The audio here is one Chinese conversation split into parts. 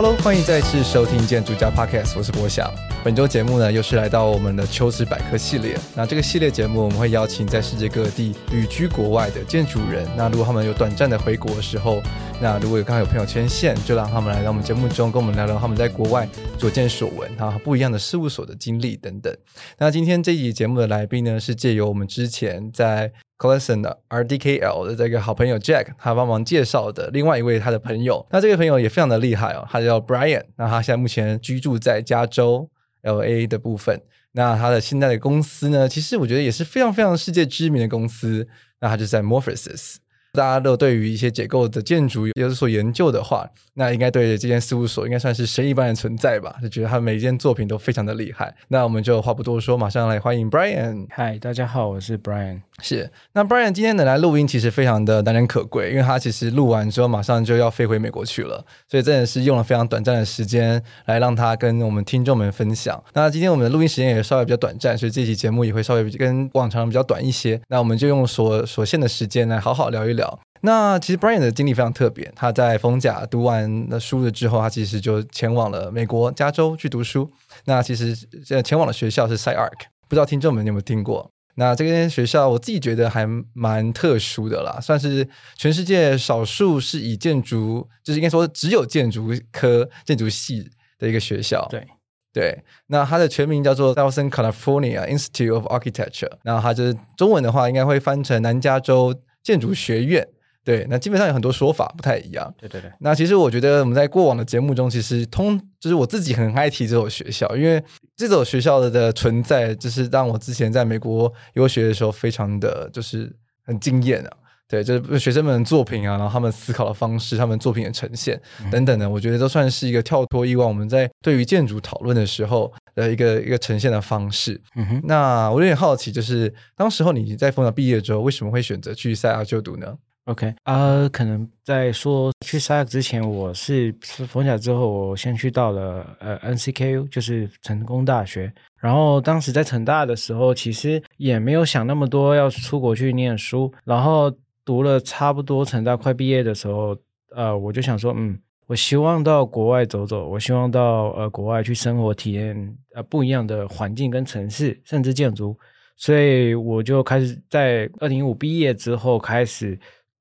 Hello，欢迎再次收听建筑家 Podcast，我是博翔。本周节目呢，又是来到我们的求职百科系列。那这个系列节目，我们会邀请在世界各地旅居国外的建筑人。那如果他们有短暂的回国的时候，那如果有刚好有朋友牵线，就让他们来到我们节目中，跟我们聊聊他们在国外所见所闻，啊，不一样的事务所的经历等等。那今天这一节目的来宾呢，是借由我们之前在 Collection 的 RDKL 的这个好朋友 Jack，他帮忙介绍的另外一位他的朋友。那这个朋友也非常的厉害哦，他叫 Brian。那他现在目前居住在加州 LA 的部分。那他的现在的公司呢，其实我觉得也是非常非常世界知名的公司。那他就在 Morphosis。大家都对于一些结构的建筑有所研究的话，那应该对这间事务所应该算是神一般的存在吧？就觉得他每一件作品都非常的厉害。那我们就话不多说，马上来欢迎 Brian。嗨，大家好，我是 Brian。是，那 Brian 今天能来录音，其实非常的难能可贵，因为他其实录完之后马上就要飞回美国去了，所以真的是用了非常短暂的时间来让他跟我们听众们分享。那今天我们的录音时间也稍微比较短暂，所以这期节目也会稍微跟往常比较短一些。那我们就用所所限的时间来好好聊一聊。那其实 Brian 的经历非常特别，他在丰甲读完了书了之后，他其实就前往了美国加州去读书。那其实呃前往的学校是 c y a r c 不知道听众们有没有听过？那这间学校我自己觉得还蛮特殊的啦，算是全世界少数是以建筑，就是应该说只有建筑科建筑系的一个学校。对对，那它的全名叫做 Southern California Institute of Architecture，那它就是中文的话应该会翻成南加州建筑学院。对，那基本上有很多说法不太一样。对对对。那其实我觉得我们在过往的节目中，其实通就是我自己很爱提这所学校，因为这所学校的的存在，就是让我之前在美国游学的时候，非常的就是很惊艳啊。对，就是学生们的作品啊，然后他们思考的方式，他们作品的呈现等等的，我觉得都算是一个跳脱以往我们在对于建筑讨论的时候的一个一个呈现的方式。嗯哼。那我有点好奇，就是当时候你在逢甲毕业之后，为什么会选择去 SciArc 就读呢？OK 啊、可能在说去 SAE 之前，我是逢甲之后，我先去到了呃 NCKU，就是成功大学。然后当时在成大的时候，其实也没有想那么多要出国去念书。然后读了差不多成大快毕业的时候，呃，我就想说，嗯，我希望到国外走走，我希望到呃国外去生活体验呃不一样的环境跟城市，甚至建筑。所以我就开始在二零一五毕业之后开始。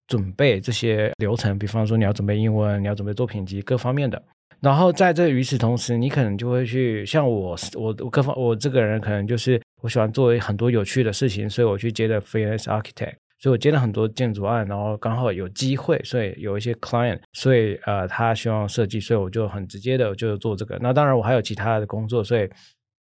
准备这些流程，比方说你要准备英文，你要准备作品集各方面的。然后在这与此同时，你可能就会去像我，我我各方我这个人可能就是我喜欢做很多有趣的事情，所以我去接了 freelance architect，所以我接了很多建筑案，然后刚好有机会，所以有一些 client，所以呃他希望设计，所以我就很直接的就做这个。那当然我还有其他的工作，所以。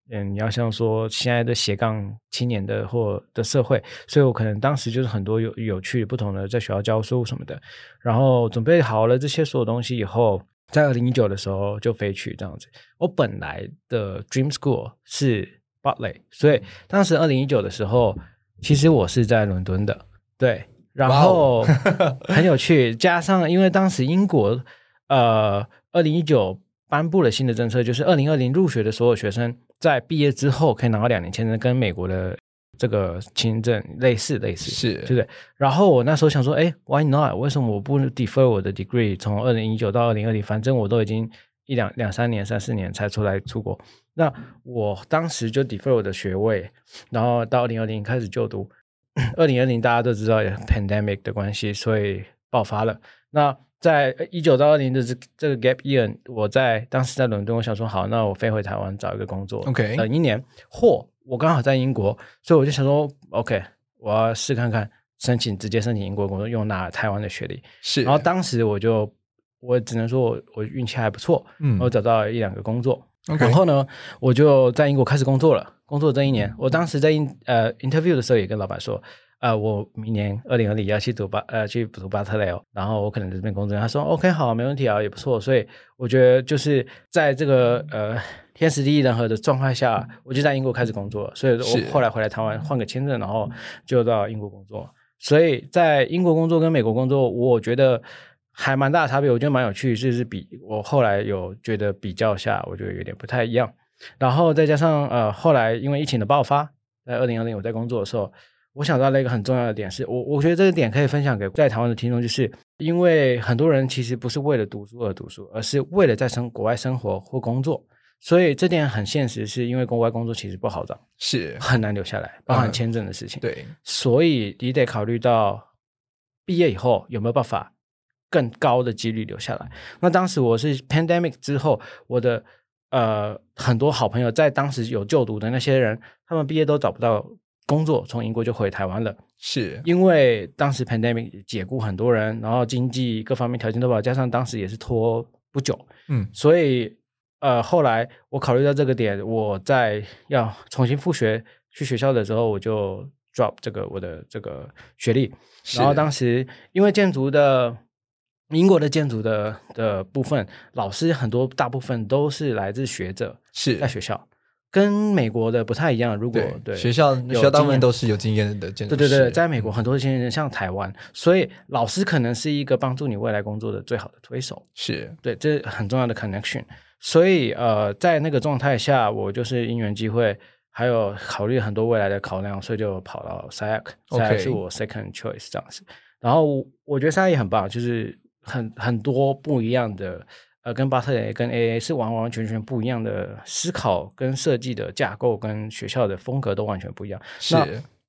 嗯，你要像说现在的斜杠青年的或的社会，所以我可能当时就是很多有有趣不同的，在学校教书什么的，然后准备好了这些所有东西以后，在二零一九的时候就飞去这样子。我本来的 dream school 是 Bartlett，所以当时二零一九的时候，其实我是在伦敦的，对，然后 很有趣，加上因为当时英国呃二零一九颁布了新的政策，就是二零二零入学的所有学生。在毕业之后可以拿到两年签证，跟美国的这个签证类似，类似是，对不对？然后我那时候想说，哎，Why not？为什么我不 defer 我的 degree 从二零一九到二零二零？反正我都已经一两两三年、三四年才出来出国。那我当时就 defer 我的学位，然后到二零二零开始就读。二零二零大家都知道有 pandemic 的关系，所以爆发了。那在一九到二零的这这个 gap year，我在当时在伦敦，我想说好，那我飞回台湾找一个工作，OK，等一年，或我刚好在英国，所以我就想说，OK，我要试看看申请直接申请英国工作，用拿台湾的学历。是，然后当时我就我只能说我我运气还不错，嗯，我找到了一两个工作。Okay. 然后呢，我就在英国开始工作了。工作这一年，我当时在 in 呃 interview 的时候也跟老板说，呃，我明年二零二零要去读巴呃去读巴特雷哦，然后我可能在这边工作。他说 OK 好，没问题啊，也不错。所以我觉得就是在这个呃天时地利人和的状况下，我就在英国开始工作。所以我后来回来台湾换个签证，然后就到英国工作。所以在英国工作跟美国工作，我觉得。还蛮大的差别，我觉得蛮有趣，就是比我后来有觉得比较下，我觉得有点不太一样。然后再加上呃，后来因为疫情的爆发，在二零二零我在工作的时候，我想到了一个很重要的点是，是我我觉得这个点可以分享给在台湾的听众，就是因为很多人其实不是为了读书而读书，而是为了在生国外生活或工作，所以这点很现实，是因为国外工作其实不好找，是很难留下来，包含签证的事情。嗯、对，所以你得考虑到毕业以后有没有办法。更高的几率留下来。那当时我是 pandemic 之后，我的呃很多好朋友在当时有就读的那些人，他们毕业都找不到工作，从英国就回台湾了。是因为当时 pandemic 解雇很多人，然后经济各方面条件都不好，加上当时也是拖不久，嗯，所以呃后来我考虑到这个点，我在要重新复学去学校的时候，我就 drop 这个我的这个学历。然后当时因为建筑的。英国的建筑的的部分，老师很多，大部分都是来自学者，是在学校，跟美国的不太一样。如果对，对学校，学校大部分都是有经验的建筑师。对对对，在美国很多经验人，像台湾，所以老师可能是一个帮助你未来工作的最好的推手。是对，这很重要的 connection。所以呃，在那个状态下，我就是因缘机会，还有考虑很多未来的考量，所以就跑到 SCI，SCI 是我 second choice 这样子。然后我觉得也很棒，就是。很很多不一样的，呃，跟巴特雷跟 AA 是完完全全不一样的思考跟设计的架构，跟学校的风格都完全不一样。是，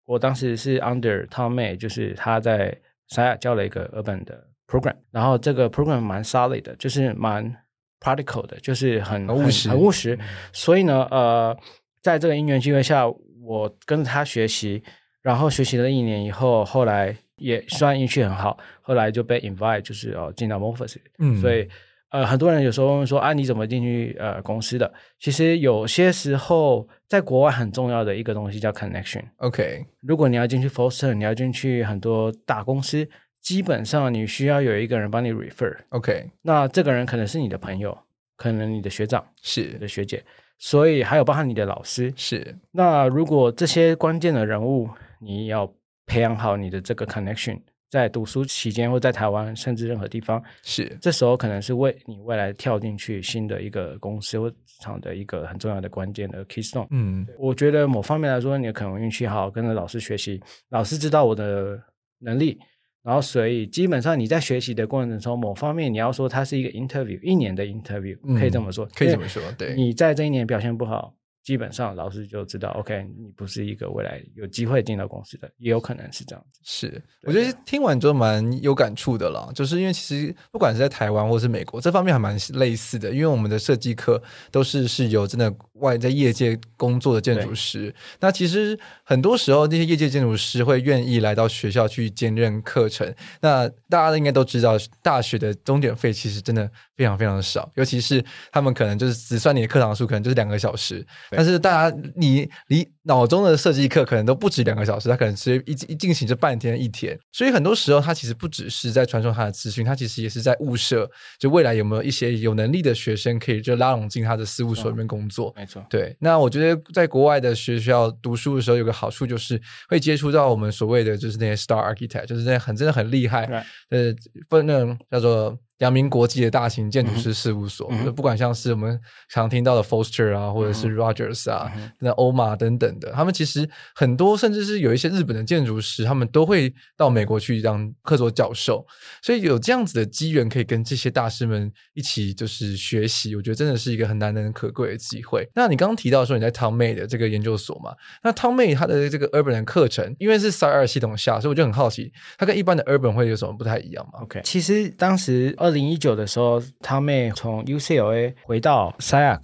我当时是 under Tom May，就是他在三亚教了一个 urban 的 program，然后这个 program 蛮 solid 的，就是蛮 practical 的，就是很务实，很务实。嗯、所以呢，呃，在这个因缘机会下，我跟着他学习，然后学习了一年以后，后来。也算运气很好，后来就被 invite，就是哦进到 Morpheus，嗯，所以呃很多人有时候问说啊你怎么进去呃公司的？其实有些时候在国外很重要的一个东西叫 connection，OK，Okay. 如果你要进去 Foster，你要进去很多大公司，基本上你需要有一个人帮你 refer，OK，Okay. 那这个人可能是你的朋友，可能你的学长是你的学姐，所以还有包含你的老师是。那如果这些关键的人物你要。培养好你的这个 connection，在读书期间或在台湾甚至任何地方，是这时候可能是为你未来跳进去新的一个公司或职场的一个很重要的关键的 keystone。嗯，我觉得某方面来说，你可能运气好，跟着老师学习，老师知道我的能力，然后所以基本上你在学习的过程中，某方面你要说它是一个 interview，一年的 interview，嗯，可以这么说，可以这么说，对，你在这一年表现不好。基本上老师就知道，OK，你不是一个未来有机会进到公司的，也有可能是这样子。是，我觉得听完之后蛮有感触的啦，就是因为其实不管是在台湾或是美国，这方面还蛮类似的，因为我们的设计课都是是由真的外在业界工作的建筑师。那其实很多时候，那些业界建筑师会愿意来到学校去兼任课程。那大家应该都知道，大学的钟点费其实真的非常非常的少，尤其是他们可能就是只算你的课堂数，可能就是两个小时。但是大家，你你脑中的设计课可能都不止两个小时，它可能直接一一进行这半天一天。所以很多时候，它其实不只是在传授他的资讯，它其实也是在物色，就未来有没有一些有能力的学生可以就拉拢进他的事务所里面工作。没错，对。那我觉得在国外的学校读书的时候，有个好处就是会接触到我们所谓的就是那些 star architect，就是那些很真的很厉害，呃，不那种叫做。扬名国际的大型建筑师事务所，嗯、不管像是我们常听到的 Foster 啊，或者是 Rogers 啊，嗯、那欧马等等的，他们其实很多，甚至是有一些日本的建筑师，他们都会到美国去当客座教授。所以有这样子的机缘，可以跟这些大师们一起就是学习，我觉得真的是一个很难能可贵的机会。那你刚刚提到说你在 Tom May 的这个研究所嘛？那 Tom May 他的这个 Urban 的课程，因为是 SCI-Arc 系统下，所以我就很好奇，它跟一般的 Urban 会有什么不太一样吗？OK，其实当时。二零一九的时候，Tom May 从 UCLA 回到 SCI-Arc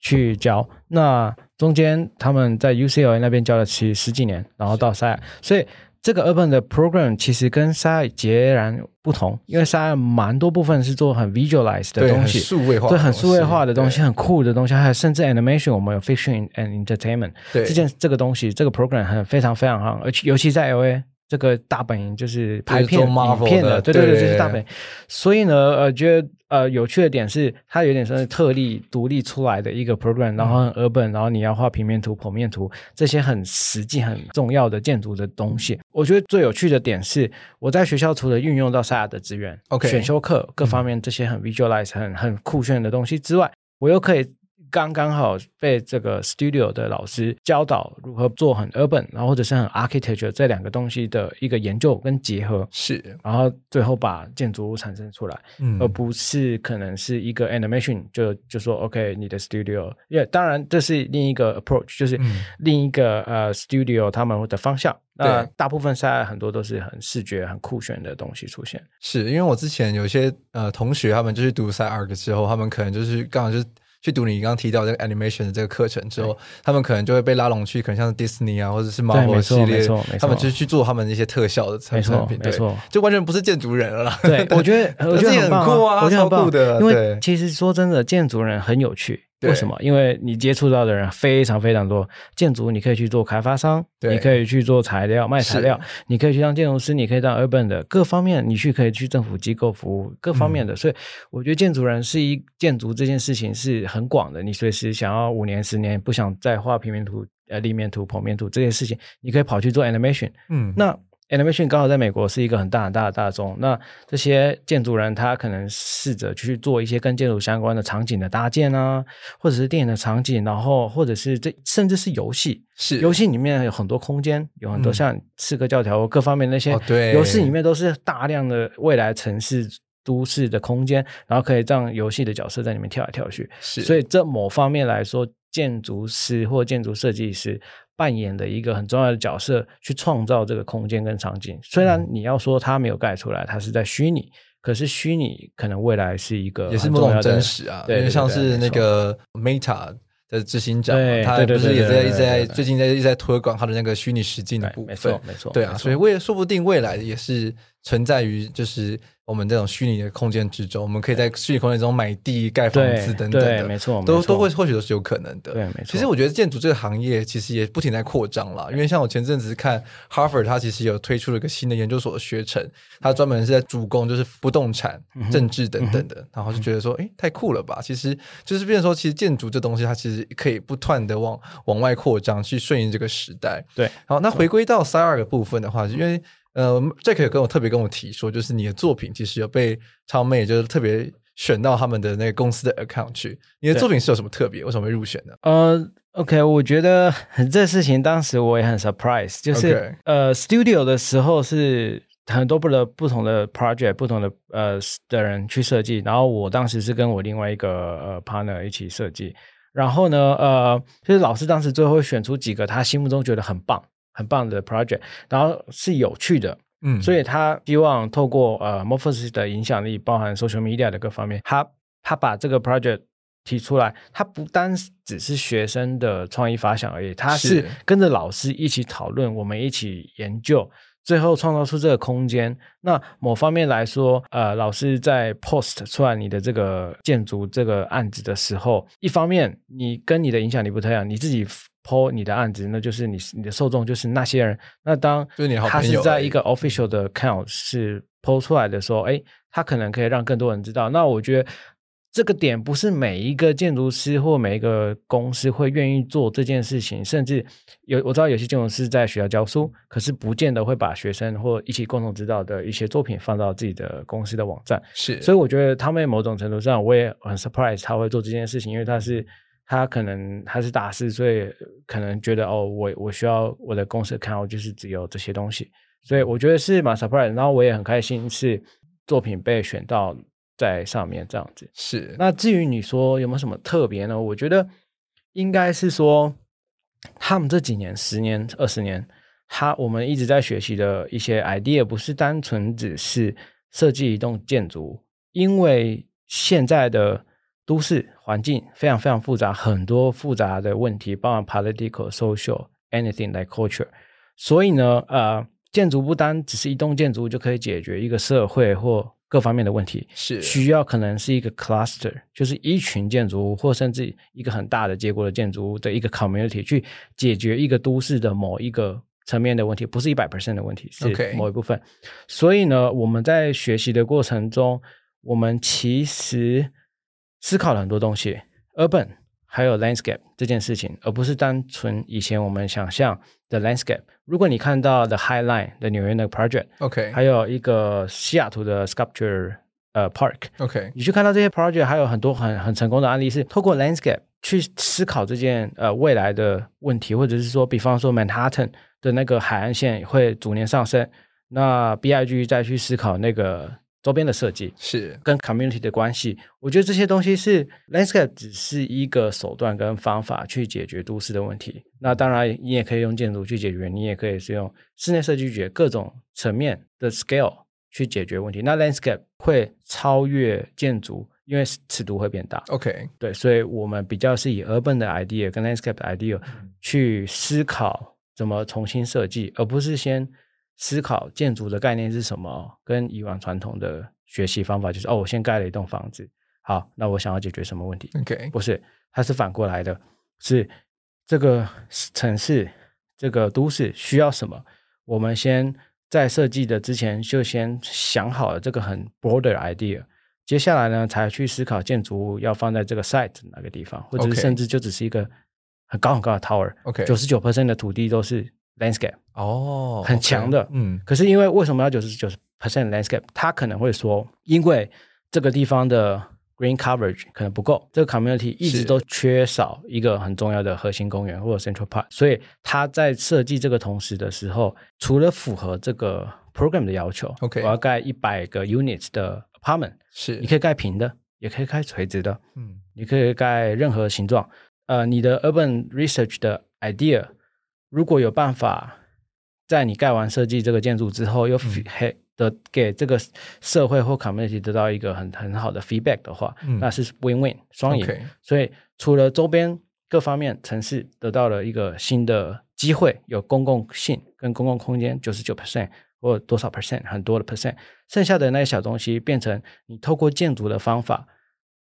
去教。那中间他们在 UCLA 那边教了其实十几年，然后到 SCI-Arc，所以这个 Urban 的 program 其实跟 SCI 截然不同，因为 SCI 蛮多部分是做很 visualize 的东西，数位化，对，很数位化的东西，很酷的东西，还有甚至 animation，我们有 fiction and entertainment，对，这件这个东西，这个 program 很非常非常好，而且尤其在 LA。这个大本营就是拍片、就是、影片的，对对对，就是大本营。所以呢，呃，觉得呃有趣的点是，它有点像是特例独立出来的一个 program，然后很 urban，然后你要画平面图、剖面图这些很实际、很重要的建筑的东西。我觉得最有趣的点是，我在学校除了运用到 SCI 的资源，OK，选修课各方面这些很 visualize、很很酷炫的东西之外，我又可以。刚刚好被这个 studio 的老师教导如何做很 urban，然后或者是很 architecture 这两个东西的一个研究跟结合，是，然后最后把建筑物产生出来，嗯，而不是可能是一个 animation 就就说 OK 你的 studio，因为当然这是另一个 approach，就是另一个、嗯、呃 studio 他们的方向，那大部分现在很多都是很视觉很酷炫的东西出现，是因为我之前有些呃同学他们就是读 Sci Arc 之后，他们可能就是刚好就是。去读你刚刚提到这个 animation 的这个课程之后，他们可能就会被拉拢去，可能像是 Disney 啊，或者是 Marvel 系列，他们就是去做他们一些特效的产品，没错，就完全不是建筑人了啦。对，我觉得 我觉得 很酷啊，我觉得很酷的。因为其实说真的，建筑人很有趣。为什么？因为你接触到的人非常非常多。建筑你可以去做开发商，你可以去做材料卖材料，你可以去当建筑师，你可以当 urban 的各方面，你去可以去政府机构服务各方面的。嗯、所以我觉得建筑人是一建筑这件事情是很广的。你随时想要五年十年不想再画平面图、呃立面图、剖面图这件事情，你可以跑去做 animation。嗯，那。Animation 刚好在美国是一个很大很大的大众，那这些建筑人他可能试着去做一些跟建筑相关的场景的搭建啊，或者是电影的场景，然后或者是这甚至是游戏，是。游戏里面有很多空间，有很多像刺客教条各方面那些对。游戏里面都是大量的未来城市都市的空间，然后可以让游戏的角色在里面跳来跳去，是。所以这某方面来说，建筑师或建筑设计师。扮演的一个很重要的角色，去创造这个空间跟场景。虽然你要说它没有盖出来，它是在虚拟，可是虚拟可能未来是一个也是某种真实啊。对，因为像是那个 Meta 的执行长，他不是也在一直在最近在一直在推广他的那个虚拟实境的部分。没错，没错。对啊，所以未说不定未来也是存在于就是。我们这种虚拟的空间之中，我们可以在虚拟空间中买地、盖房子等等的，没错，都都会或许都是有可能的。对，没错。其实我觉得建筑这个行业其实也不停在扩张了，因为像我前阵子看 Harvard，它其实有推出了一个新的研究所的学程，它专门是在主攻就是不动产、政治等等的，然后就觉得说，哎，太酷了吧！其实就是变成说，其实建筑这东西它其实可以不断的往往外扩张，去顺应这个时代。对，好，那回归到 Sci-Arc 的部分的话，因为。呃，Jack 有跟我特别跟我提说，就是你的作品其实有被超妹就是特别选到他们的那个公司的 account 去。你的作品是有什么特别？为什么会入选呢？呃，OK，我觉得这事情当时我也很 surprise，就是.呃，studio 的时候是很多不的不同的 project，不同的呃的人去设计，然后我当时是跟我另外一个呃 partner 一起设计，然后呢，呃，就是老师当时最后选出几个他心目中觉得很棒。很棒的 project，然后是有趣的，嗯，所以他希望透过呃 Morphosis 的影响力，包含 social media 的各方面，他他把这个 project 提出来，他不单只是学生的创意发想而已，他是跟着老师一起讨论，我们一起研究，最后创造出这个空间。那某方面来说，呃，老师在 post 出来你的这个建筑这个案子的时候，一方面你跟你的影响力不太一样，你自己。Po 你的案子，那就是你你的受众就是那些人。那当他是在一个 official 的 account 是 po 出来的时候，哎，他可能可以让更多人知道。那我觉得这个点不是每一个建筑师或每一个公司会愿意做这件事情。甚至有我知道有些建筑师在学校教书，可是不见得会把学生或一起共同指导的一些作品放到自己的公司的网站。是，所以我觉得他们某种程度上我也很 surprise 他会做这件事情，因为他是。他可能他是大师，所以可能觉得哦，我我需要我的公司看，我就是只有这些东西，所以我觉得是蛮 surprise。然后我也很开心，是作品被选到在上面这样子。是。那至于你说有没有什么特别呢？我觉得应该是说，他们这几年、十年、二十年，他我们一直在学习的一些 idea，不是单纯只是设计一栋建筑，因为现在的。都市环境非常非常复杂，很多复杂的问题，包含 political、social、anything like culture。所以呢，呃，建筑不单只是一栋建筑就可以解决一个社会或各方面的问题，是需要可能是一个 cluster，就是一群建筑物或甚至一个很大的结果的建筑物的一个 community 去解决一个都市的某一个层面的问题，不是一百 percent 的问题，是某一部分。所以呢，我们在学习的过程中，我们其实思考了很多东西，urban 还有 landscape 这件事情，而不是单纯以前我们想象的 landscape。如果你看到 The High Line 的纽约那个 project，OK，Okay. 还有一个西雅图的 Sculpture 呃 Park，OK，Okay. 你去看到这些 project，还有很多很很成功的案例，是透过 landscape 去思考这件呃未来的问题，或者是说，比方说 Manhattan 的那个海岸线会逐年上升，那 BIG 再去思考那个。周边的设计是跟 community 的关系，我觉得这些东西是 landscape 只是一个手段跟方法去解决都市的问题。那当然，你也可以用建筑去解决，你也可以是用室内设计去解决各种层面的 scale 去解决问题。那 landscape 会超越建筑，因为尺度会变大。OK，对，所以我们比较是以 urban 的 idea 跟 landscape 的 idea 去思考怎么重新设计，而不是先。思考建筑的概念是什么？跟以往传统的学习方法就是哦，我先盖了一栋房子，好，那我想要解决什么问题？OK，不是，它是反过来的，是这个城市、这个都市需要什么？我们先在设计的之前就先想好了这个很 broader idea，接下来呢才去思考建筑物要放在这个 site 哪个地方，或者是甚至就只是一个很高很高的 tower，OK，九十九 percent 的土地都是。Landscape 哦，很强的，嗯，可是因为为什么要九十九 percent landscape？他可能会说，因为这个地方的 green coverage 可能不够，这个 community 一直都缺少一个很重要的核心公园或者 central park，所以他在设计这个同时的时候，除了符合这个 program 的要求，OK，我要盖一百个 units 的 apartment，是，你可以盖平的，也可以盖垂直的，嗯，你可以盖任何形状，呃，你的 urban research 的 idea。如果有办法在你盖完设计这个建筑之后，又嘿的给这个社会或 community 得到一个很很好的 feedback 的话，嗯、那是 win win 双赢。所以除了周边各方面城市得到了一个新的机会，有公共性跟公共空间九十九 percent 或多少 percent 很多的 percent，剩下的那些小东西变成你透过建筑的方法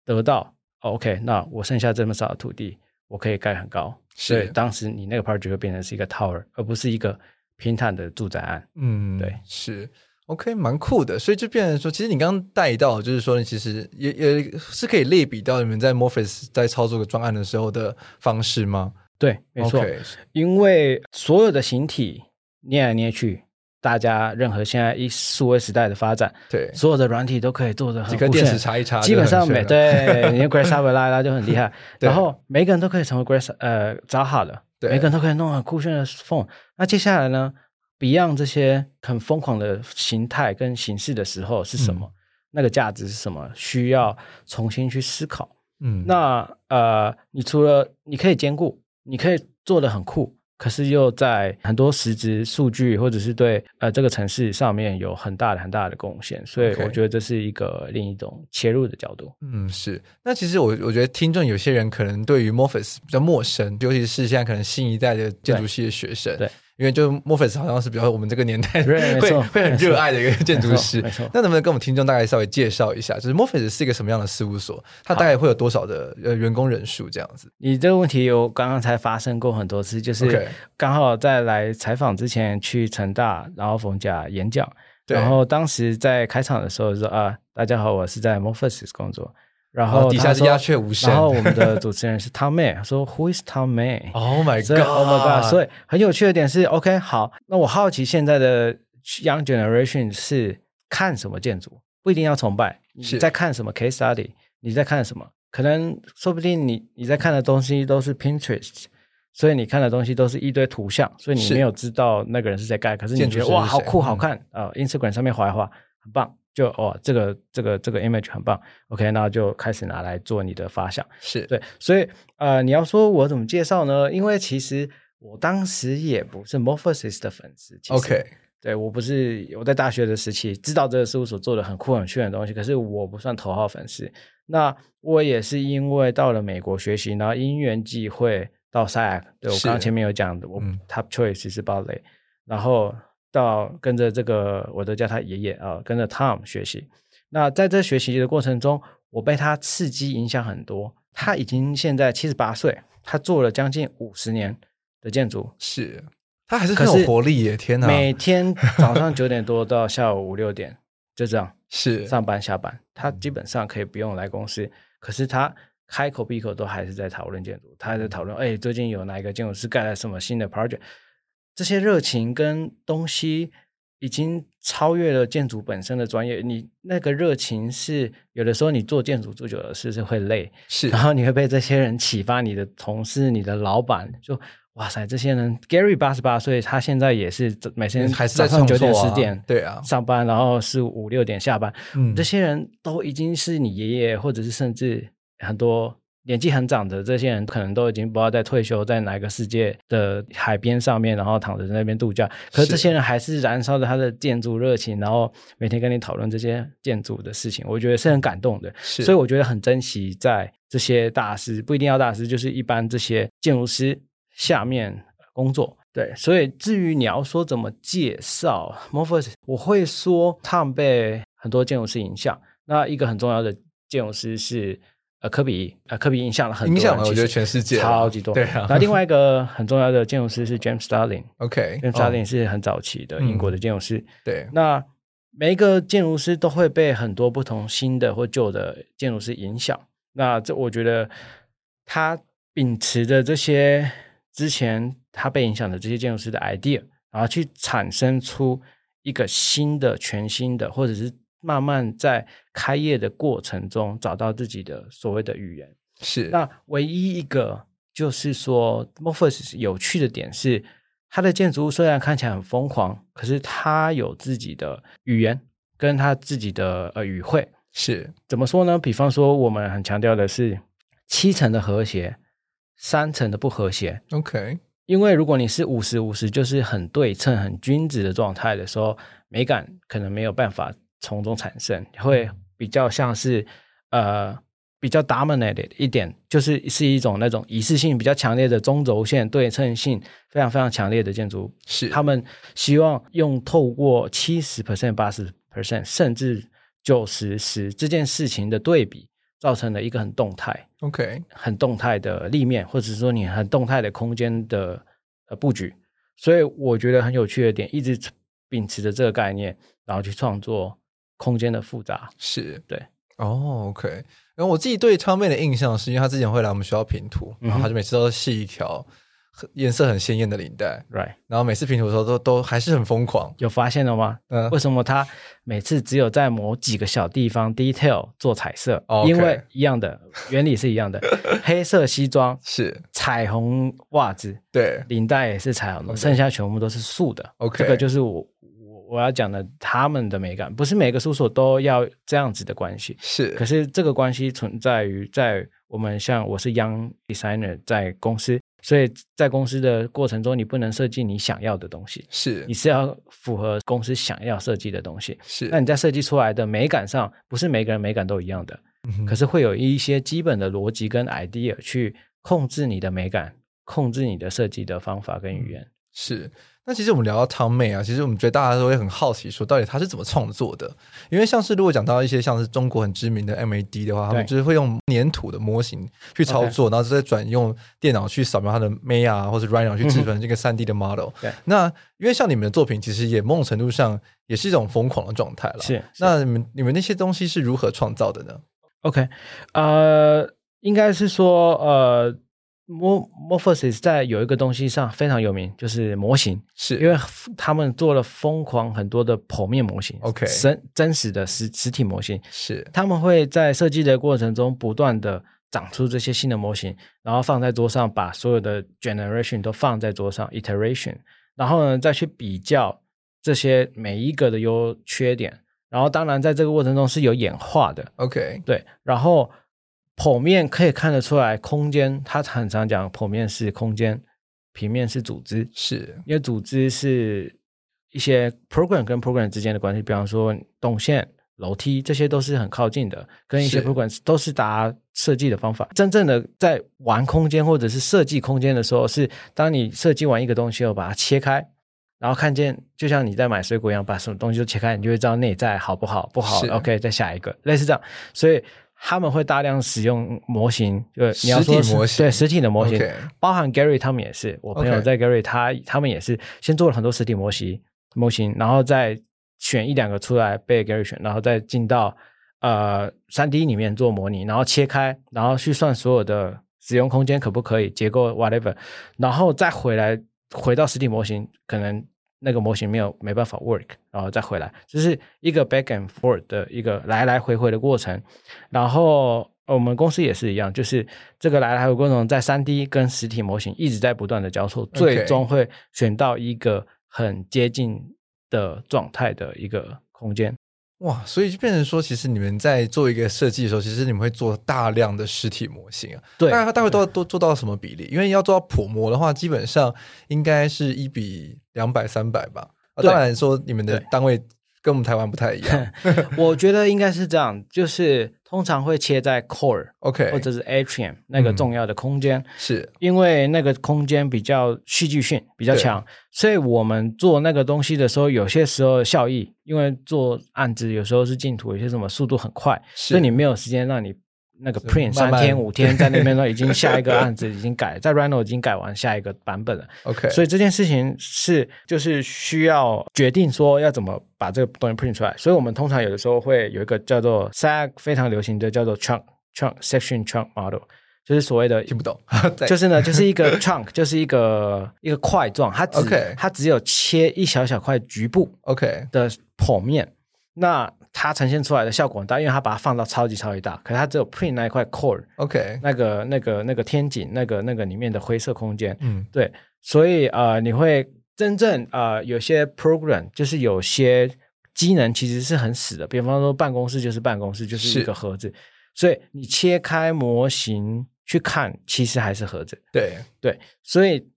得到。OK，那我剩下这么少的土地，我可以盖很高。所以当时你那个 project 会变成是一个 tower，而不是一个平坦的住宅案。嗯，对，是 OK，蛮酷的。所以就变成说，其实你刚刚带到，就是说，你其实也也是可以类比到你们在 Morpheus 在操作个专案的时候的方式吗？对，没错。因为所有的形体捏来捏去。大家任何现在一数位时代的发展，对所有的软体都可以做的很酷炫，几个电池插一插，基本上每对，你 Grace Hopper 拉拉就很厉害，然后每个人都可以成为 Grace 呃 Zaha 的，对每个人都可以弄很酷炫的 phone。那接下来呢，Beyond 这些很疯狂的形态跟形式的时候是什么？嗯、那个价值是什么？需要重新去思考。嗯，那呃，你除了你可以兼顾，你可以做的很酷。可是又在很多实质数据或者是对呃这个城市上面有很大的很大的贡献，所以我觉得这是一个另一种切入的角度。嗯，是。那其实我我觉得听众有些人可能对于 Morpheus 比较陌生，尤其是现在可能新一代的建筑系的学生。对。对因为就 Morpheus 好像是比较我们这个年代会会很热爱的一个建筑师，那能不能跟我们听众大概稍微介绍一下，就是 Morpheus 是一个什么样的事务所？它大概会有多少的呃员工人数这样子？你这个问题有刚刚才发生过很多次，就是刚好在来采访之前去成大，然后逢甲演讲，然后当时在开场的时候说啊，大家好，我是在 Morpheus 工作。然后底下是鸦雀无声。然后我们的主持人是 Tom May，说 Who is Tom May？Oh my god！Oh my god！所以很有趣的点是，OK，好，那我好奇现在的 Young Generation 是看什么建筑？不一定要崇拜，你在看什么 case study？你在看什么？可能说不定你你在看的东西都是 Pinterest，所以你看的东西都是一堆图像，所以你没有知道那个人是在盖，可是你觉得哇，好酷，好看啊！Instagram 上面画一画，很棒。就哦，这个这个这个 image 很棒，OK，那就开始拿来做你的发想，是对，所以呃，你要说我怎么介绍呢？因为其实我当时也不是 Morphosis 的粉丝，OK，对，我不是我在大学的时期知道这个事务所做的很酷很炫的东西，可是我不算头号粉丝。那我也是因为到了美国学习，然后因缘际会到 SCI-Arc，对，我刚刚前面有讲的，我 Top Choice 是鲍雷，然后。到跟着这个，我都叫他爷爷啊，跟着 Tom 学习。那在这学习的过程中，我被他刺激影响很多。他已经现在七十八岁，他做了将近五十年的建筑，是他还是很有活力耶！天哪，每天 早上九点多到下午五六点，就这样是上班下班。他基本上可以不用来公司，可是他开口闭口都还是在讨论建筑，他还在讨论哎，最近有哪一个建筑师盖了什么新的 project，这些热情跟东西。已经超越了建筑本身的专业，你那个热情是有的时候你做建筑做久了是是会累，是，然后你会被这些人启发，你的同事、你的老板就哇塞，这些人 Gary 八十八岁，他现在也是每天早上九点十点对啊上班，然后是五六点下班，嗯，这些人都已经是你爷爷或者是甚至很多。年纪很长的这些人，可能都已经不知道在退休，在哪个世界的海边上面，然后躺着在那边度假。可是这些人还是燃烧着他的建筑热情，然后每天跟你讨论这些建筑的事情，我觉得是很感动的。所以我觉得很珍惜在这些大师，不一定要大师，就是一般这些建筑师下面工作。对，所以至于你要说怎么介绍 Mofus，我会说他们被很多建筑师影响。那一个很重要的建筑师是。呃，科比，呃，科比影响了很多，影响了我觉得全世界超级多。对啊，那另外一个很重要的建筑师是 James Starling。OK，James Starling 是很早期的英国的建筑师。嗯、对，那每一个建筑师都会被很多不同新的或旧的建筑师影响。那这我觉得他秉持着这些之前他被影响的这些建筑师的 idea，然后去产生出一个新的、全新的，或者是。慢慢在开业的过程中找到自己的所谓的语言，是。那唯一一个就是说，Mofus 有趣的点是，他的建筑物虽然看起来很疯狂，可是他有自己的语言，跟他自己的呃语汇。是。怎么说呢？比方说，我们很强调的是七层的和谐，三层的不和谐。OK。因为如果你是五十五十，就是很对称、很均值的状态的时候，美感可能没有办法。从中产生会比较像是呃比较 dominated 一点，就是是一种那种仪式性比较强烈的中轴线对称性非常非常强烈的建筑。是他们希望用透过七十 percent、八十 percent 甚至九十十这件事情的对比，造成了一个很动态，OK，很动态的立面，或者说你很动态的空间的呃布局。所以我觉得很有趣的点，一直秉持着这个概念，然后去创作。空间的复杂是对哦、oh,，OK。然后我自己对 Tom May 的印象是因为她之前会来我们学校评图，嗯、然后她就每次都系一条颜色很鲜艳的领带，right。然后每次评图的时候都都还是很疯狂。有发现了吗？嗯，为什么她每次只有在某几个小地方 detail 做彩色.因为一样的原理是一样的，黑色西装是彩虹袜子，对，领带也是彩虹的.剩下全部都是素的。OK，这个就是我。我要讲的他们的美感，不是每个事务所都要这样子的关系，是。可是这个关系存在于在我们像我是 Young Designer 在公司，所以在公司的过程中，你不能设计你想要的东西，是。你是要符合公司想要设计的东西，是。那你在设计出来的美感上，不是每个人美感都一样的，嗯、可是会有一些基本的逻辑跟 idea 去控制你的美感，控制你的设计的方法跟语言，是。那其实我们聊到 Tom May 啊，其实我们觉得大家都会很好奇，说到底他是怎么创作的？因为像是如果讲到一些像是中国很知名的 MAD 的话，他们就是会用粘土的模型去操作，然后再转用电脑去扫描它的 Maya 或者 Rhino 去制成这个三 D 的 model。对，那因为像你们的作品，其实也某种程度上也是一种疯狂的状态了。是，那你们你们那些东西是如何创造的呢？OK，呃，应该是说呃。Mofus 在有一个东西上非常有名，就是模型，是。因为他们做了疯狂很多的剖面模型，OK，真真实的实实体模型，是。他们会在设计的过程中不断的长出这些新的模型，然后放在桌上，把所有的 generation 都放在桌上，iteration，然后呢再去比较这些每一个的优缺点，然后当然在这个过程中是有演化的，OK，对，然后。剖面可以看得出来，空间他常常讲，剖面是空间，平面是组织，是因为组织是一些 program 跟 program 之间的关系，比方说动线、楼梯，这些都是很靠近的，跟一些 program 都是大家设计的方法。真正的在玩空间或者是设计空间的时候，是当你设计完一个东西后，把它切开。然后看见就像你在买水果一样，把什么东西都切开，你就会知道内在好不好，不好，OK，再下一个，类似这样。所以他们会大量使用模型，就你要说模型，对实体的模型.包含 Gary 他们也是，我朋友在 Gary 他他们也是先做了很多实体模型模型，然后再选一两个出来被 Gary 选，然后再进到呃三 D 里面做模拟，然后切开，然后去算所有的使用空间可不可以，结构 whatever，然后再回来回到实体模型，可能那个模型没有没办法 work，然后再回来，这是一个 back and forth 的一个来来回回的过程。然后我们公司也是一样，就是这个来来回回过程在三 D 跟实体模型一直在不断的交错，最终会选到一个很接近的状态的一个空间。哇，所以就变成说，其实你们在做一个设计的时候，其实你们会做大量的实体模型啊。对，大概大概都都做到什么比例？因为要做到普模的话，基本上应该是一比两百、三百吧。啊，当然说你们的单位跟我们台湾不太一样。我觉得应该是这样，就是。通常会切在 core，OK，、或者是 atrium 那个重要的空间，嗯、是。因为那个空间比较戏剧性比较强，所以我们做那个东西的时候，有些时候效益，因为做案子有时候是进图，有些什么速度很快，所以你没有时间让你。那个 print 三天五天在那边呢已经下一个案子已经改，在 Rhino 已经改完下一个版本了。OK，所以这件事情是就是需要决定说要怎么把这个东西 print 出来。所以我们通常有的时候会有一个叫做 SAG 非常流行的叫做 chunk chunk section chunk model，就是所谓的听不懂，就是呢就是一个 chunk 就是一个一个块状，它只.它只有切一小小块局部 OK 的剖面，那。它呈现出来的效果很大，因为它把它放到超级超级大，可是它只有 print 那一块 core，OK. 那个那个那个天井那个那个里面的灰色空间，嗯，对，所以呃，你会真正呃有些 program 就是有些机能其实是很死的，比方说办公室就是办公室就是一个盒子，所以你切开模型去看，其实还是盒子，对对，所以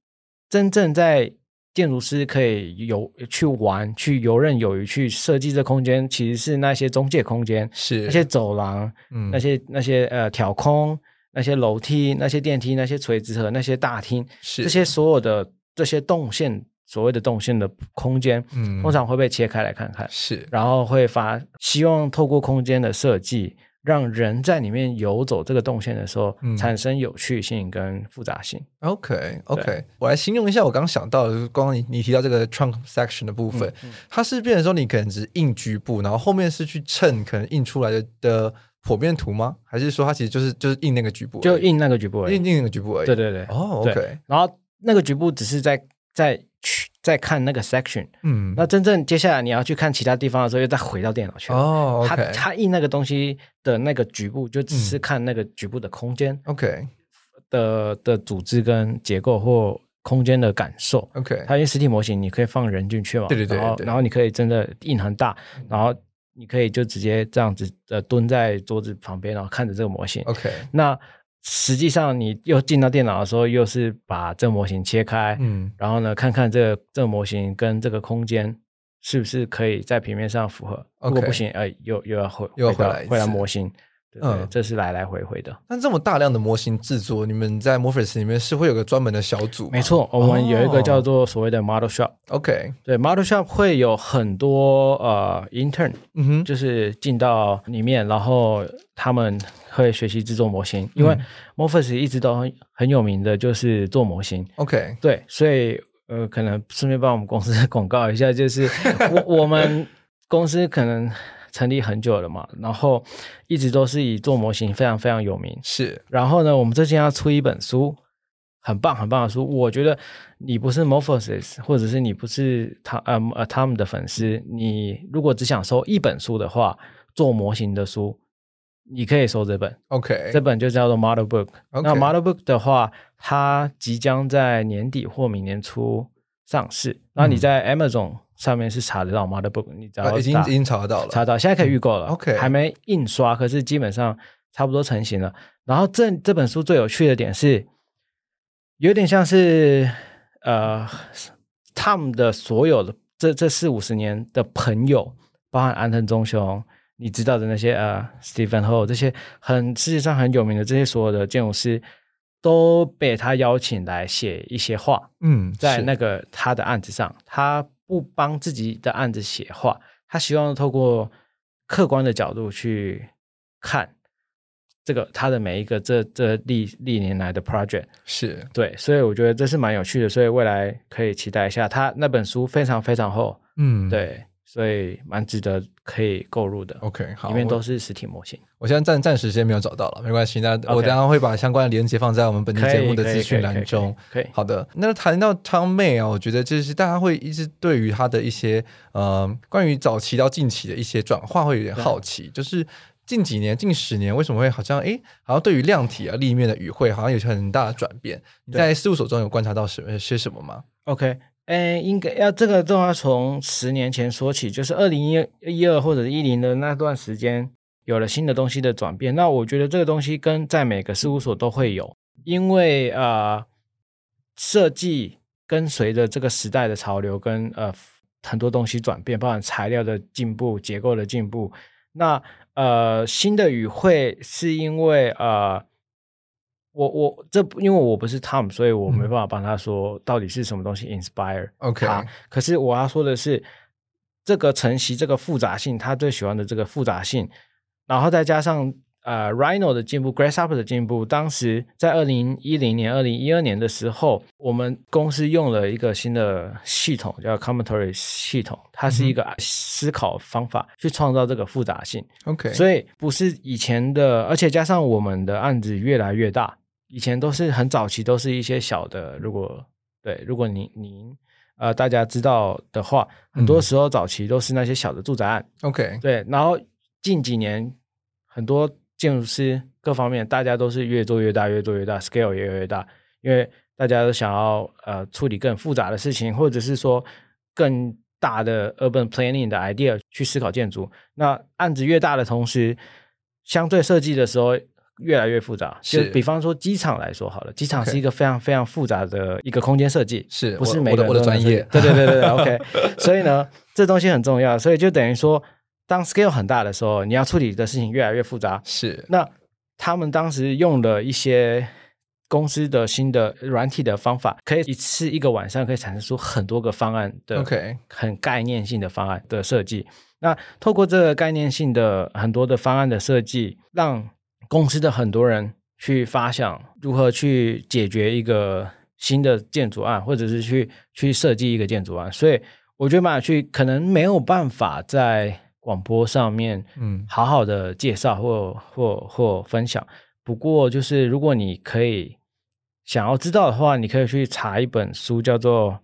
真正在。建筑师可以游去玩、去游刃有余、去设计这空间，其实是那些中介空间，是。那些走廊、嗯、那些那些呃挑空、那些楼梯、那些电梯、那些垂直和那些大厅，是。这些所有的这些动线，所谓的动线的空间，嗯，通常会被切开来看看，是，然后会发希望透过空间的设计。让人在里面游走这个动线的时候，嗯、产生有趣性跟复杂性。OK OK，我来形容一下我刚刚想到的，就是刚刚你你提到这个 trunk section 的部分，嗯嗯、它是变成说你可能只是印局部，然后后面是去衬可能印出来的的剖面图吗？还是说它其实就是就是印那个局部，就印那个局部而已，印印那个局部而已。对对对，哦、oh,，OK。然后那个局部只是在在。在看那个 section，嗯，那真正接下来你要去看其他地方的时候，又再回到电脑去哦。他、okay. 他印那个东西的那个局部，就只是看那个局部的空间，OK 的的组织跟结构或空间的感受，OK。它因为实体模型你可以放人进去嘛，对对对，对，然后然后你可以真的印很大，然后你可以就直接这样子呃蹲在桌子旁边，然后看着这个模型，OK。那实际上，你又进到电脑的时候，又是把这个模型切开，嗯，然后呢，看看这个这个模型跟这个空间是不是可以在平面上符合。如果不行，哎，又又要回又要回来回来模型。对，对，嗯，这是来来回回的。但这么大量的模型制作，你们在 Morpheus 里面是会有个专门的小组？没错，我们有一个叫做所谓的 Model Shop。OK，对，Model Shop 会有很多呃 intern，嗯哼，就是进到里面，然后他们会学习制作模型。因为 Morpheus 一直都很很有名的就是做模型。OK，对，所以呃，可能顺便帮我们公司 广告一下，就是我我们公司可能。成立很久了嘛，然后一直都是以做模型非常非常有名。是，然后呢，我们最近要出一本书，很棒很棒的书。我觉得你不是 Morphosis，或者是你不是他呃呃他们的粉丝，你如果只想收一本书的话，做模型的书，你可以收这本。OK，这本就叫做 Model Book。那 Model Book 的话，它即将在年底或明年初上市。那你在 Amazon、嗯。上面是查得到 Model Book，你知道、啊、已经已经查得到了，查到现在可以预购了。OK，还没印刷，可是基本上差不多成型了。然后这这本书最有趣的点是，有点像是呃，Tom 的所有的这这四五十年的朋友，包含安藤忠雄，你知道的那些呃，Stephen Holl 这些很世界上很有名的这些所有的建筑师，都被他邀请来写一些话。嗯，在那个他的案子上，他。不帮自己的案子写话，他希望透过客观的角度去看这个他的每一个这这历历年来的 project 是对，所以我觉得这是蛮有趣的，所以未来可以期待一下。他那本书非常非常厚，嗯，对。所以蛮值得可以购入的。OK，好，里面都是实体模型。我现在暂暂时先没有找到了，没关系。那我等下会把相关的链接放在我们本期节目的资讯栏中。可以，好的。那谈到 Tom May 啊，我觉得就是大家会一直对于他的一些呃，关于早期到近期的一些转化会有点好奇，就是近几年、近十年为什么会好像哎，好像对于量体啊、立面的语汇好像有些很大的转变？你在事务所中有观察到什么些什么吗？OK。诶，应该要这个都要从十年前说起，就是二零一一二或者一零的那段时间，有了新的东西的转变。那我觉得这个东西跟在每个事务所都会有，因为呃，设计跟随着这个时代的潮流跟呃很多东西转变，包含材料的进步、结构的进步。那呃新的语汇是因为呃。我我这因为我不是 Tom，所以我没办法帮他说到底是什么东西 inspire OK。可是我要说的是，这个晨曦这个复杂性，他最喜欢的这个复杂性，然后再加上呃 Rhino 的进步，Grasshopper 的进步。当时在二零一零年、二零一二年的时候，我们公司用了一个新的系统，叫 Combinatorics 系统，它是一个思考方法去创造这个复杂性。OK，所以不是以前的，而且加上我们的案子越来越大。以前都是很早期，都是一些小的。如果对，如果您您呃大家知道的话，很多时候早期都是那些小的住宅案。OK，对。然后近几年很多建筑师各方面，大家都是越做越大，越做越大，scale 也越来越大，因为大家都想要呃处理更复杂的事情，或者是说更大的 urban planning 的 idea 去思考建筑。那案子越大的同时，相对设计的时候。越来越复杂，就比方说机场来说好了，机场是一个非常非常复杂的一个空间设计，是不是每个我的专业？对对对对，OK。所以呢，这东西很重要，所以就等于说，当 scale 很大的时候，你要处理的事情越来越复杂。是，那他们当时用了一些公司的新的软体的方法，可以一次一个晚上可以产生出很多个方案的，OK，很概念性的方案的设计。那透过这个概念性的很多的方案的设计，让公司的很多人去发想如何去解决一个新的建筑案，或者是去去设计一个建筑案，所以我觉得蛮有趣，可能没有办法在广播上面嗯好好的介绍或或或分享。不过就是如果你可以想要知道的话，你可以去查一本书，叫做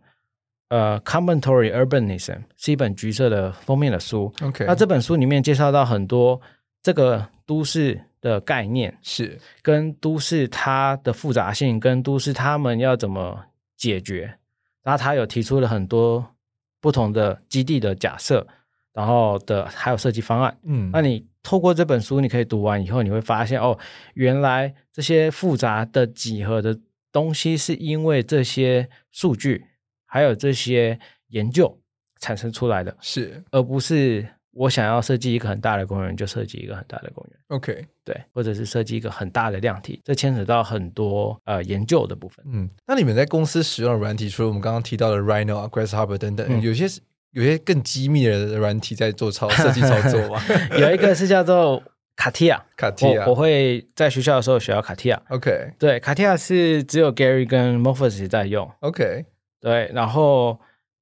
呃《Commentary Urbanism》，是一本橘色的封面的书。OK，那这本书里面介绍到很多这个都市。的概念是跟都市它的复杂性，跟都市他们要怎么解决，然后他有提出了很多不同的基地的假设，然后的还有设计方案。嗯，那你透过这本书，你可以读完以后，你会发现哦，原来这些复杂的几何的东西，是因为这些数据还有这些研究产生出来的，是而不是。我想要设计一个很大的公园，就设计一个很大的公园。OK，对，或者是设计一个很大的量体，这牵扯到很多呃研究的部分。嗯，那你们在公司使用的软体，除了我们刚刚提到的 Rhino 啊、Grasshopper 等等，嗯、有些有些更机密的软体在做操设计操作吗？有一个是叫做 CATIA，卡提亚，我会在学校的时候学到 CATIA。OK，对，CATIA 是只有 Gary 跟 Morpheus 在用。OK，对，然后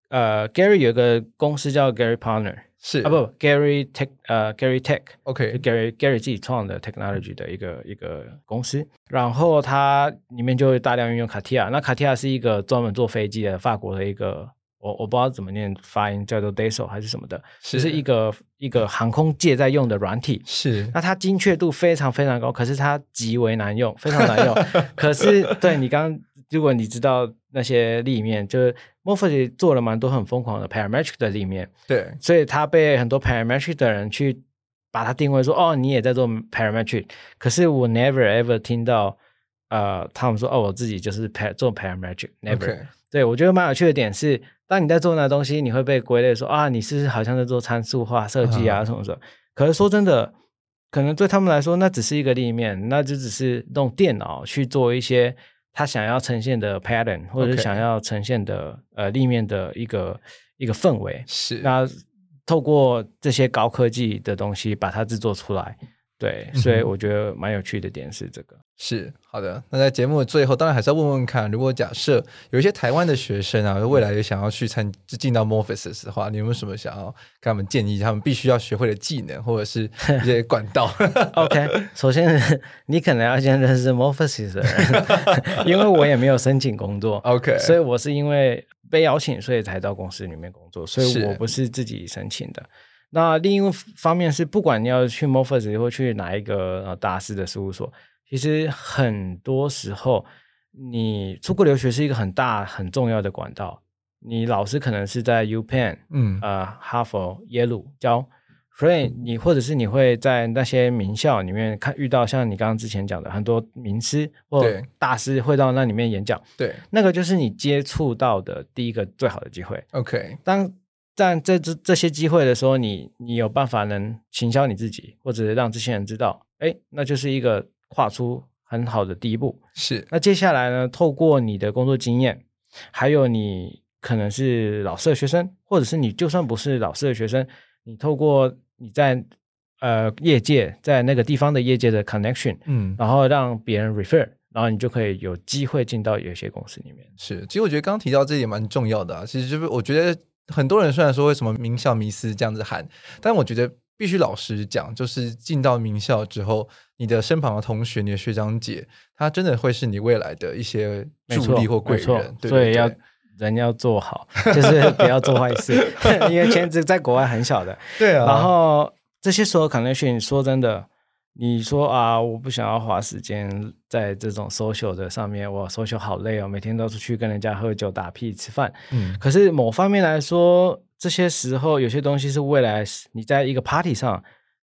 呃，Gary 有一个公司叫 Gary Partner。是啊，不，Gary Tech，呃，Gary Tech，OK，Gary Gary 自己创的 technology 的一个一个公司，然后它里面就会大量运用 CATIA。那 CATIA 是一个专门做飞机的法国的一个，我我不知道怎么念发音，叫做 Dassault 还是什么的，是，就是一个一个航空界在用的软体。是，那它精确度非常非常高，可是它极为难用，非常难用。可是对你刚刚，如果你知道那些立面，就是 Morpheus 做了蛮多很疯狂的 parametric 的立面，对，所以他被很多 parametric 的人去把它定位说，哦，你也在做 parametric。可是我 never ever 听到，呃，他们说，哦，我自己就是 par 做 parametric，never。对，我觉得蛮有趣的点是，当你在做那东西，你会被归类说，啊，你是好像在做参数化设计啊什么什么。可是说真的，可能对他们来说，那只是一个立面，那就只是用电脑去做一些。他想要呈现的 pattern，或者是想要呈现的.呃立面的一个一个氛围。是，那透过这些高科技的东西把它制作出来。对，所以我觉得蛮有趣的点是这个。是好的，那在节目的最后，当然还是要问问看，如果假设有一些台湾的学生啊，未来也想要去参进到 Morpheus 的话，你有没有什么想要跟他们建议，他们必须要学会的技能或者是一些管道？OK，首先你可能要先认识 Morpheus 的人，因为我也没有申请工作，OK，所以我是因为被邀请，所以才到公司里面工作，所以我不是自己申请的。那另一方面是，不管你要去 Morpheus 或去哪一个呃大师的事务所。其实很多时候，你出国留学是一个很大很重要的管道。你老师可能是在 UPenn，嗯，呃，哈佛、耶鲁教，所以你或者是你会在那些名校里面看遇到像你刚刚之前讲的很多名师或大师会到那里面演讲，对，那个就是你接触到的第一个最好的机会。OK，当在这这这些机会的时候，你你有办法能行销你自己，或者让这些人知道，哎，那就是一个。跨出很好的第一步是。那接下来呢？透过你的工作经验，还有你可能是老师的学生，或者是你就算不是老师的学生，你透过你在呃业界在那个地方的业界的 connection，嗯，然后让别人 refer，然后你就可以有机会进到有些公司里面。是，其实我觉得刚刚提到这点蛮重要的啊。其实就是我觉得很多人虽然说为什么名校迷思这样子喊，但我觉得。必须老实讲，就是进到名校之后，你的身旁的同学、你的学长姐，他真的会是你未来的一些助力或贵人。对对对，所以要人要做好，就是不要做坏事，因为圈子在国外很小的。对啊。然后这些所有 connection，说真的，你说啊，我不想要花时间在这种 social 的上面，我 social 好累哦，每天都出去跟人家喝酒、打屁、吃饭。嗯。可是某方面来说，这些时候，有些东西是未来你在一个 party 上，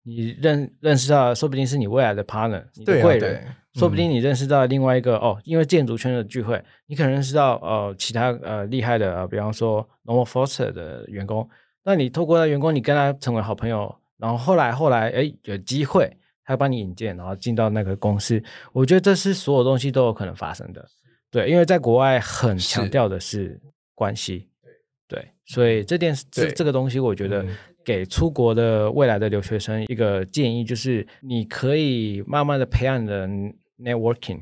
你认认识到，说不定是你未来的 partner，你的贵人，对啊对嗯、说不定你认识到另外一个哦，因为建筑圈的聚会，你可能认识到呃其他呃厉害的，呃，比方说 Normal Foster 的员工，那你透过那员工，你跟他成为好朋友，然后后来后来哎有机会，他帮你引荐，然后进到那个公司，我觉得这是所有东西都有可能发生的，对，因为在国外很强调的是关系。对，所以这件这这个东西，我觉得给出国的未来的留学生一个建议，就是你可以慢慢的培养你的 networking，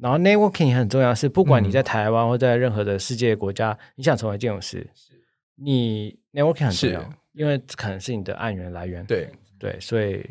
然后 networking 也很重要，是不管你在台湾或在任何的世界国家，你想成为建筑师，你。networking 很重要，因为可能是你的案源来源。对。对，所以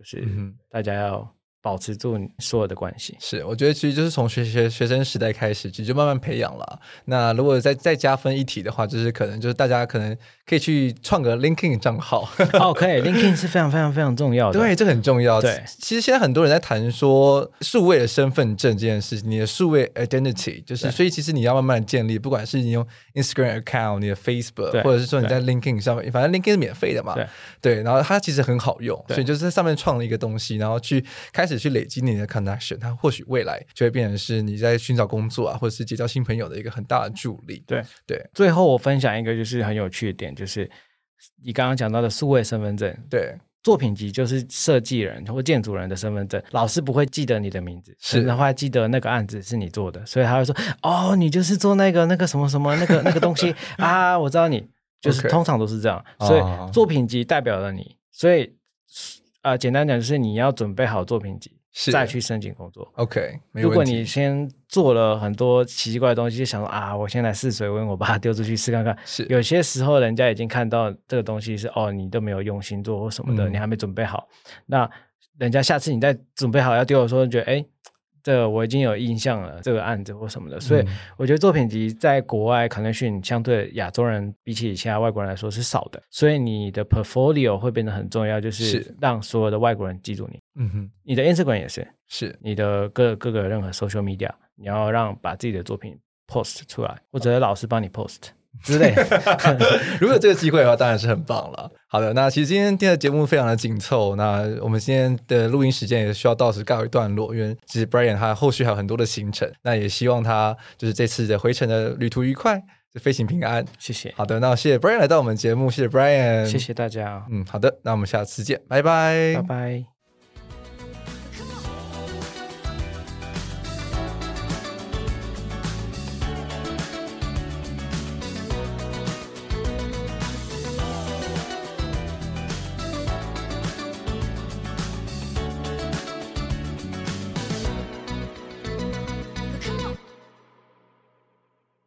就是大家要。保持住所有的关系，是我觉得其实就是从学学学生时代开始，其实就慢慢培养了。那如果再再加分一提的话，就是可能就是大家可能可以去创个 LinkedIn 账号。哦，可以，LinkedIn 是非常非常非常重要的。对，这很重要。对，其实现在很多人在谈说数位的身份证这件事情，你的数位 identity，就是所以其实你要慢慢建立，不管是你用 Instagram account、你的 Facebook，或者是说你在 LinkedIn 上面，反正 LinkedIn 是免费的嘛。对，对，然后它其实很好用，所以就是在上面创了一个东西，然后去开始。去累积你的 connection，它或许未来就会变成是你在寻找工作啊，或者是结交新朋友的一个很大的助力。对对。最后我分享一个就是很有趣的点，就是你刚刚讲到的数位身份证。对，作品集就是设计人或建筑人的身份证，老师不会记得你的名字，是然后还记得那个案子是你做的，所以他会说：“哦，你就是做那个那个什么什么那个 那个东西啊，我知道你。”就是通常都是这样.所以作品集代表了你，所以。啊、呃，简单讲就是你要准备好作品集，是再去申请工作。OK，如果你先做了很多奇奇怪的东西，就想说啊，我先来试水温，我把它丢出去试看看。是，有些时候人家已经看到这个东西是哦，你都没有用心做或什么的，嗯、你还没准备好，那人家下次你再准备好要丢的时候，觉得哎。这个我已经有印象了，这个案子或什么的，所以我觉得作品集在国外 connection 相对亚洲人比起其他外国人来说是少的，所以你的 portfolio 会变得很重要，就是让所有的外国人记住你。嗯哼，你的 Instagram 也是，是。你的各各个任何 social media，你要让把自己的作品 post 出来，或者老师帮你 post。之类，如果有这个机会的话，当然是很棒了。好的，那其实今天今天的节目非常的紧凑，那我们今天的录音时间也需要到此告一段落，因为其实 Brian 他后续还有很多的行程，那也希望他就是这次的回程的旅途愉快，飞行平安。谢谢。好的，那谢谢 Brian 来到我们节目，谢谢 Brian，谢谢大家。嗯，好的，那我们下次见，拜拜，拜拜。